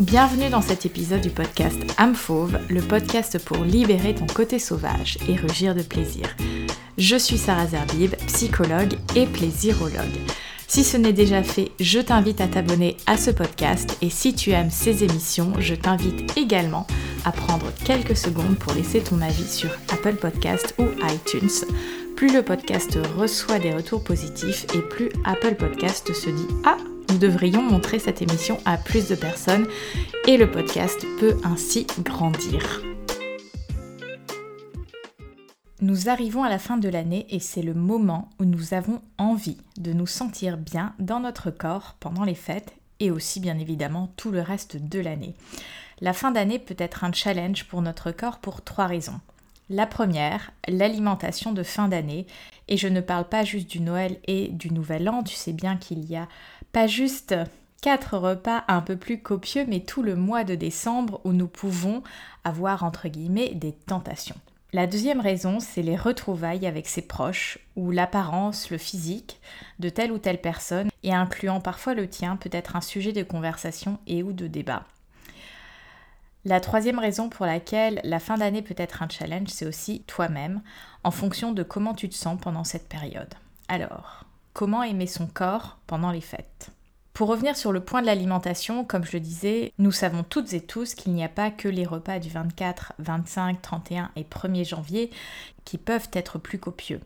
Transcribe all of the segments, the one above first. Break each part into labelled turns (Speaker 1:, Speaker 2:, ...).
Speaker 1: Bienvenue dans cet épisode du podcast Âme Fauve, le podcast pour libérer ton côté sauvage et rugir de plaisir. Je suis Sarah Zerbib, psychologue et plaisirologue. Si ce n'est déjà fait, je t'invite à t'abonner à ce podcast et si tu aimes ces émissions, je t'invite également à prendre quelques secondes pour laisser ton avis sur Apple Podcast ou iTunes. Plus le podcast reçoit des retours positifs et plus Apple Podcast se dit Ah, nous devrions montrer cette émission à plus de personnes et le podcast peut ainsi grandir. Nous arrivons à la fin de l'année et c'est le moment où nous avons envie de nous sentir bien dans notre corps pendant les fêtes et aussi bien évidemment tout le reste de l'année. La fin d'année peut être un challenge pour notre corps pour trois raisons. La première, l'alimentation de fin d'année. Et je ne parle pas juste du Noël et du Nouvel An, tu sais bien qu'il y a juste quatre repas un peu plus copieux, mais tout le mois de décembre où nous pouvons avoir entre guillemets des tentations. La deuxième raison, c'est les retrouvailles avec ses proches, ou l'apparence, le physique de telle ou telle personne, et incluant parfois le tien, peut être un sujet de conversation et ou de débat. La troisième raison pour laquelle la fin d'année peut être un challenge, c'est aussi toi-même, en fonction de comment tu te sens pendant cette période. Alors, comment aimer son corps pendant les fêtes Pour revenir sur le point de l'alimentation, comme je le disais, nous savons toutes et tous qu'il n'y a pas que les repas du 24, 25, 31 et 1er janvier qui peuvent être plus copieux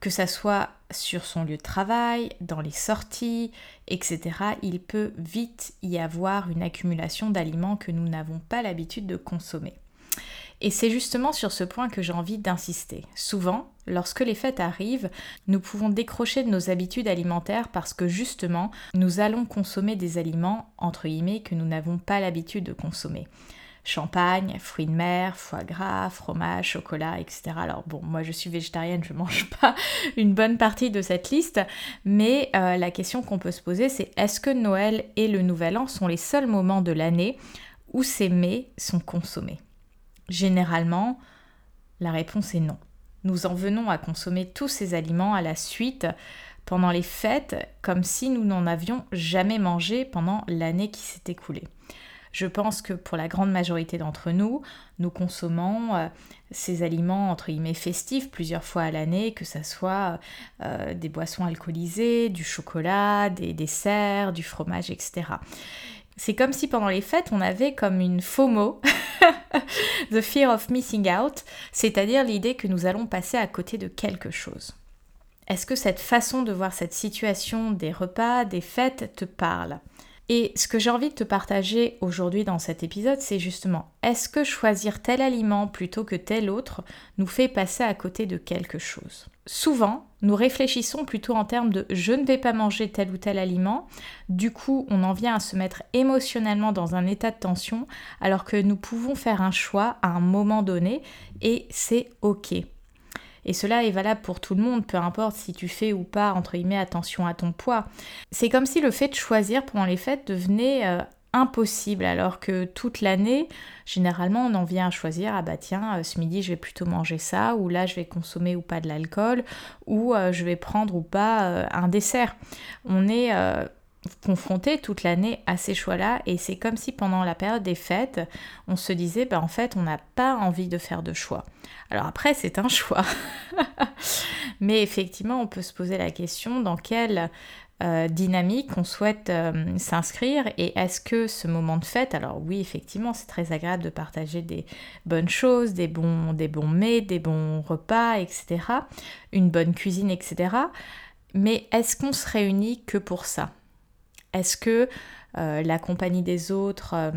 Speaker 1: que ça soit sur son lieu de travail, dans les sorties, etc., il peut vite y avoir une accumulation d'aliments que nous n'avons pas l'habitude de consommer. Et c'est justement sur ce point que j'ai envie d'insister. Souvent, lorsque les fêtes arrivent, nous pouvons décrocher de nos habitudes alimentaires parce que justement, nous allons consommer des aliments, entre guillemets, que nous n'avons pas l'habitude de consommer champagne, fruits de mer, foie gras, fromage, chocolat, etc. Alors bon, moi je suis végétarienne, je mange pas une bonne partie de cette liste, mais euh, la question qu'on peut se poser c'est est-ce que Noël et le Nouvel An sont les seuls moments de l'année où ces mets sont consommés? Généralement, la réponse est non. Nous en venons à consommer tous ces aliments à la suite pendant les fêtes comme si nous n'en avions jamais mangé pendant l'année qui s'est écoulée. Je pense que pour la grande majorité d'entre nous, nous consommons euh, ces aliments entre guillemets festifs plusieurs fois à l'année, que ce soit euh, des boissons alcoolisées, du chocolat, des desserts, du fromage, etc. C'est comme si pendant les fêtes, on avait comme une FOMO, the fear of missing out, c'est-à-dire l'idée que nous allons passer à côté de quelque chose. Est-ce que cette façon de voir cette situation des repas, des fêtes te parle? Et ce que j'ai envie de te partager aujourd'hui dans cet épisode, c'est justement, est-ce que choisir tel aliment plutôt que tel autre nous fait passer à côté de quelque chose? Souvent, nous réfléchissons plutôt en termes de je ne vais pas manger tel ou tel aliment, du coup on en vient à se mettre émotionnellement dans un état de tension, alors que nous pouvons faire un choix à un moment donné et c'est ok. Et cela est valable pour tout le monde, peu importe si tu fais ou pas, entre guillemets, attention à ton poids. C'est comme si le fait de choisir pendant les fêtes devenait euh, impossible, alors que toute l'année, généralement, on en vient à choisir, ah bah tiens, euh, ce midi, je vais plutôt manger ça, ou là, je vais consommer ou pas de l'alcool, ou euh, je vais prendre ou pas un dessert. On est confronté toute l'année à ces choix-là et c'est comme si pendant la période des fêtes, on se disait ben en fait on n'a pas envie de faire de choix. Alors après c'est un choix, mais effectivement on peut se poser la question dans quelle euh, dynamique on souhaite euh, s'inscrire et est-ce que ce moment de fête, alors oui effectivement c'est très agréable de partager des bonnes choses, des bons, des bons mets, des bons repas, etc., une bonne cuisine, etc., mais est-ce qu'on se réunit que pour ça? Est-ce que euh, la compagnie des autres euh,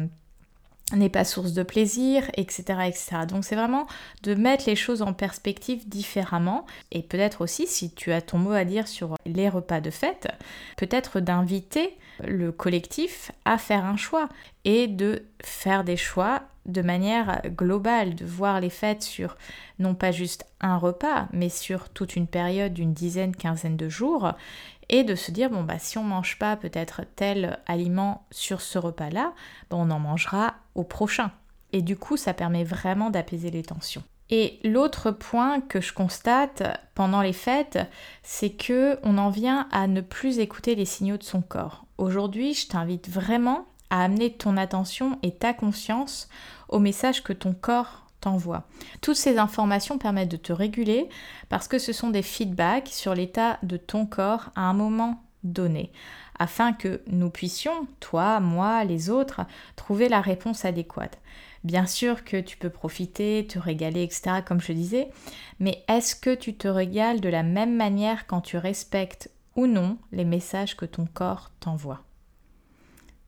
Speaker 1: n'est pas source de plaisir, etc. etc. Donc c'est vraiment de mettre les choses en perspective différemment et peut-être aussi si tu as ton mot à dire sur les repas de fête, peut-être d'inviter le collectif à faire un choix et de faire des choix de manière globale, de voir les fêtes sur non pas juste un repas, mais sur toute une période d'une dizaine, quinzaine de jours et de se dire bon bah si on mange pas peut-être tel aliment sur ce repas-là, bah, on en mangera au prochain. Et du coup, ça permet vraiment d'apaiser les tensions. Et l'autre point que je constate pendant les fêtes, c'est que on en vient à ne plus écouter les signaux de son corps. Aujourd'hui, je t'invite vraiment à amener ton attention et ta conscience au message que ton corps Toutes ces informations permettent de te réguler parce que ce sont des feedbacks sur l'état de ton corps à un moment donné, afin que nous puissions, toi, moi, les autres, trouver la réponse adéquate. Bien sûr que tu peux profiter, te régaler, etc., comme je disais, mais est-ce que tu te régales de la même manière quand tu respectes ou non les messages que ton corps t'envoie?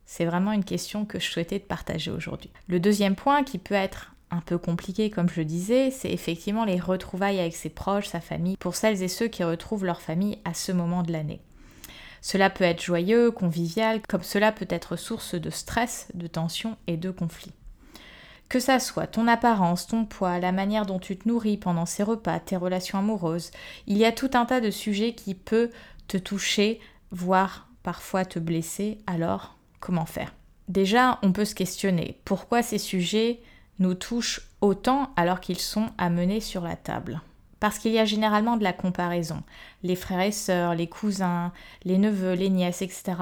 Speaker 1: C'est vraiment une question que je souhaitais te partager aujourd'hui. Le deuxième point qui peut être un peu compliqué, comme je disais, c'est effectivement les retrouvailles avec ses proches, sa famille, pour celles et ceux qui retrouvent leur famille à ce moment de l'année. Cela peut être joyeux, convivial, comme cela peut être source de stress, de tension et de conflit. Que ça soit ton apparence, ton poids, la manière dont tu te nourris pendant ces repas, tes relations amoureuses, il y a tout un tas de sujets qui peuvent te toucher, voire parfois te blesser, alors comment faire? Déjà, on peut se questionner pourquoi ces sujets nous touchent autant alors qu'ils sont amenés sur la table. Parce qu'il y a généralement de la comparaison. Les frères et sœurs, les cousins, les neveux, les nièces, etc.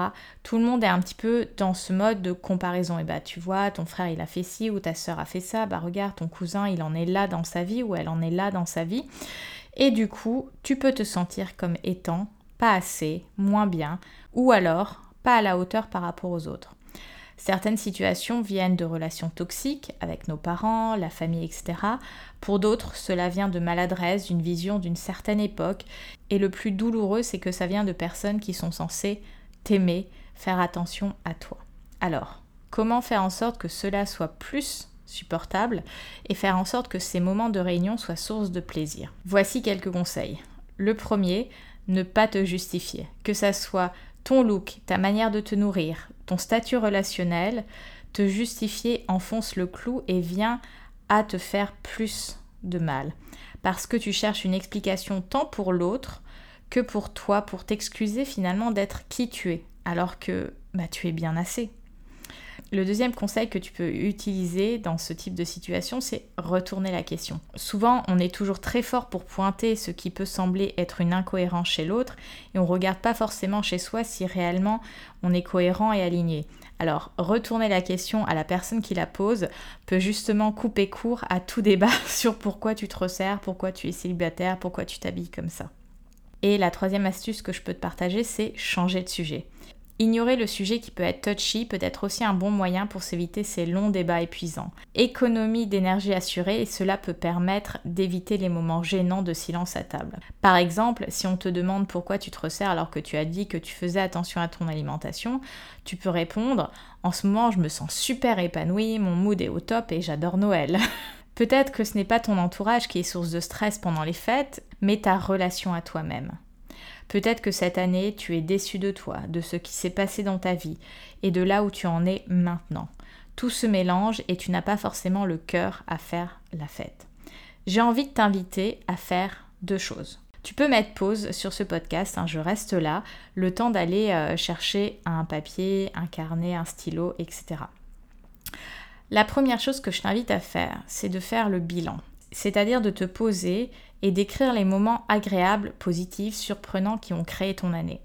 Speaker 1: Tout le monde est un petit peu dans ce mode de comparaison. Et bah tu vois, ton frère il a fait ci ou ta sœur a fait ça, bah regarde, ton cousin il en est là dans sa vie ou elle en est là dans sa vie. Et du coup, tu peux te sentir comme étant pas assez, moins bien, ou alors pas à la hauteur par rapport aux autres. Certaines situations viennent de relations toxiques avec nos parents, la famille, etc. Pour d'autres, cela vient de maladresse, d'une vision d'une certaine époque. Et le plus douloureux, c'est que ça vient de personnes qui sont censées t'aimer, faire attention à toi. Alors, comment faire en sorte que cela soit plus supportable et faire en sorte que ces moments de réunion soient source de plaisir? Voici quelques conseils. Le premier, ne pas te justifier. Que ça soit ton look, ta manière de te nourrir, ton statut relationnel, te justifier enfonce le clou et vient à te faire plus de mal. Parce que tu cherches une explication tant pour l'autre que pour toi, pour t'excuser finalement d'être qui tu es, alors que bah, tu es bien assez. Le deuxième conseil que tu peux utiliser dans ce type de situation, c'est retourner la question. Souvent, on est toujours très fort pour pointer ce qui peut sembler être une incohérence chez l'autre et on ne regarde pas forcément chez soi si réellement on est cohérent et aligné. Alors, retourner la question à la personne qui la pose peut justement couper court à tout débat sur pourquoi tu te resserres, pourquoi tu es célibataire, pourquoi tu t'habilles comme ça. Et la troisième astuce que je peux te partager, c'est changer de sujet. Ignorer le sujet qui peut être touchy peut être aussi un bon moyen pour s'éviter ces longs débats épuisants. Économie d'énergie assurée et cela peut permettre d'éviter les moments gênants de silence à table. Par exemple, si on te demande pourquoi tu te resserres alors que tu as dit que tu faisais attention à ton alimentation, tu peux répondre En ce moment, je me sens super épanouie, mon mood est au top et j'adore Noël. Peut-être que ce n'est pas ton entourage qui est source de stress pendant les fêtes, mais ta relation à toi-même. Peut-être que cette année, tu es déçu de toi, de ce qui s'est passé dans ta vie et de là où tu en es maintenant. Tout se mélange et tu n'as pas forcément le cœur à faire la fête. J'ai envie de t'inviter à faire deux choses. Tu peux mettre pause sur ce podcast, hein, je reste là, le temps d'aller euh, chercher un papier, un carnet, un stylo, etc. La première chose que je t'invite à faire, c'est de faire le bilan, c'est-à-dire de te poser et d'écrire les moments agréables, positifs, surprenants qui ont créé ton année.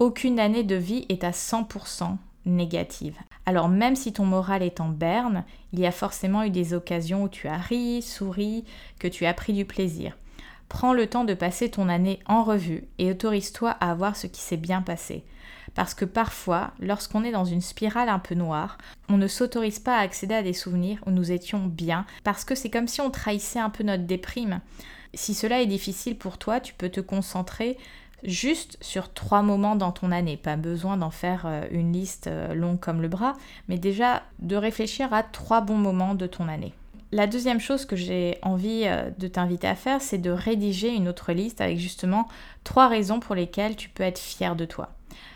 Speaker 1: Aucune année de vie est à 100% négative. Alors même si ton moral est en berne, il y a forcément eu des occasions où tu as ri, souri, que tu as pris du plaisir. Prends le temps de passer ton année en revue et autorise-toi à voir ce qui s'est bien passé. Parce que parfois, lorsqu'on est dans une spirale un peu noire, on ne s'autorise pas à accéder à des souvenirs où nous étions bien, parce que c'est comme si on trahissait un peu notre déprime. Si cela est difficile pour toi, tu peux te concentrer juste sur trois moments dans ton année. Pas besoin d'en faire euh, une liste euh, longue comme le bras, mais déjà de réfléchir à trois bons moments de ton année. La deuxième chose que j'ai envie euh, de t'inviter à faire, c'est de rédiger une autre liste avec justement trois raisons pour lesquelles tu peux être fier de toi.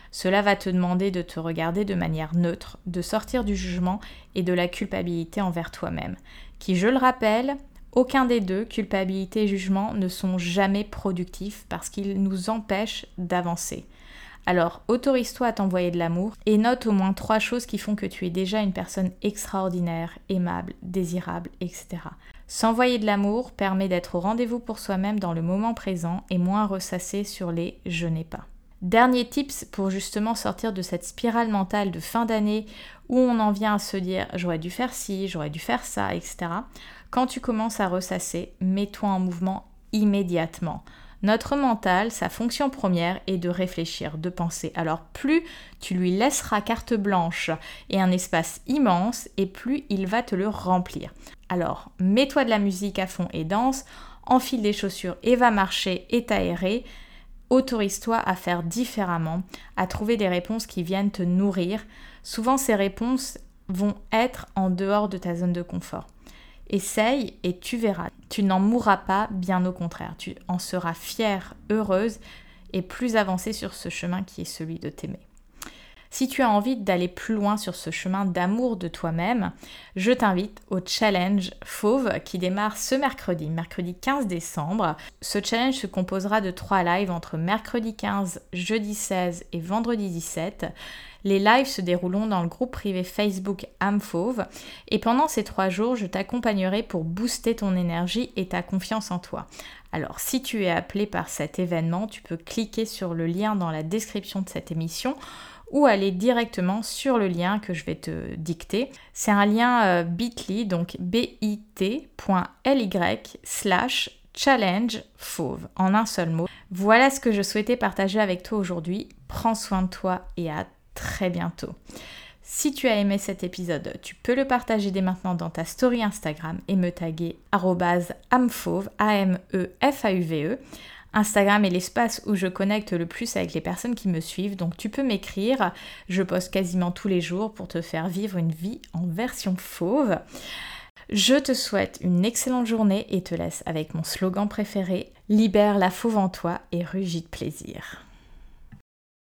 Speaker 1: Cela va te demander de te regarder de manière neutre, de sortir du jugement et de la culpabilité envers toi-même, qui, je le rappelle, aucun des deux, culpabilité et jugement, ne sont jamais productifs parce qu'ils nous empêchent d'avancer. Alors, autorise-toi à t'envoyer de l'amour et note au moins trois choses qui font que tu es déjà une personne extraordinaire, aimable, désirable, etc. S'envoyer de l'amour permet d'être au rendez-vous pour soi-même dans le moment présent et moins ressassé sur les je n'ai pas. Dernier tips pour justement sortir de cette spirale mentale de fin d'année où on en vient à se dire j'aurais dû faire ci, j'aurais dû faire ça, etc. Quand tu commences à ressasser, mets-toi en mouvement immédiatement. Notre mental, sa fonction première est de réfléchir, de penser. Alors plus tu lui laisseras carte blanche et un espace immense, et plus il va te le remplir. Alors mets-toi de la musique à fond et danse, enfile des chaussures et va marcher et t'aérer. Autorise-toi à faire différemment, à trouver des réponses qui viennent te nourrir. Souvent ces réponses vont être en dehors de ta zone de confort. Essaye et tu verras. Tu n'en mourras pas, bien au contraire. Tu en seras fière, heureuse et plus avancée sur ce chemin qui est celui de t'aimer. Si tu as envie d'aller plus loin sur ce chemin d'amour de toi-même, je t'invite au challenge Fauve qui démarre ce mercredi, mercredi 15 décembre. Ce challenge se composera de trois lives entre mercredi 15, jeudi 16 et vendredi 17. Les lives se dérouleront dans le groupe privé Facebook Amfauve et pendant ces trois jours, je t'accompagnerai pour booster ton énergie et ta confiance en toi. Alors, si tu es appelé par cet événement, tu peux cliquer sur le lien dans la description de cette émission ou aller directement sur le lien que je vais te dicter. C'est un lien euh, bit.ly, donc bit.ly slash challenge fauve en un seul mot. Voilà ce que je souhaitais partager avec toi aujourd'hui. Prends soin de toi et à très bientôt. Si tu as aimé cet épisode, tu peux le partager dès maintenant dans ta story Instagram et me taguer amfauve, A-M-E-F-A-U-V-E. Instagram est l'espace où je connecte le plus avec les personnes qui me suivent, donc tu peux m'écrire. Je poste quasiment tous les jours pour te faire vivre une vie en version fauve. Je te souhaite une excellente journée et te laisse avec mon slogan préféré Libère la fauve en toi et rugis de plaisir.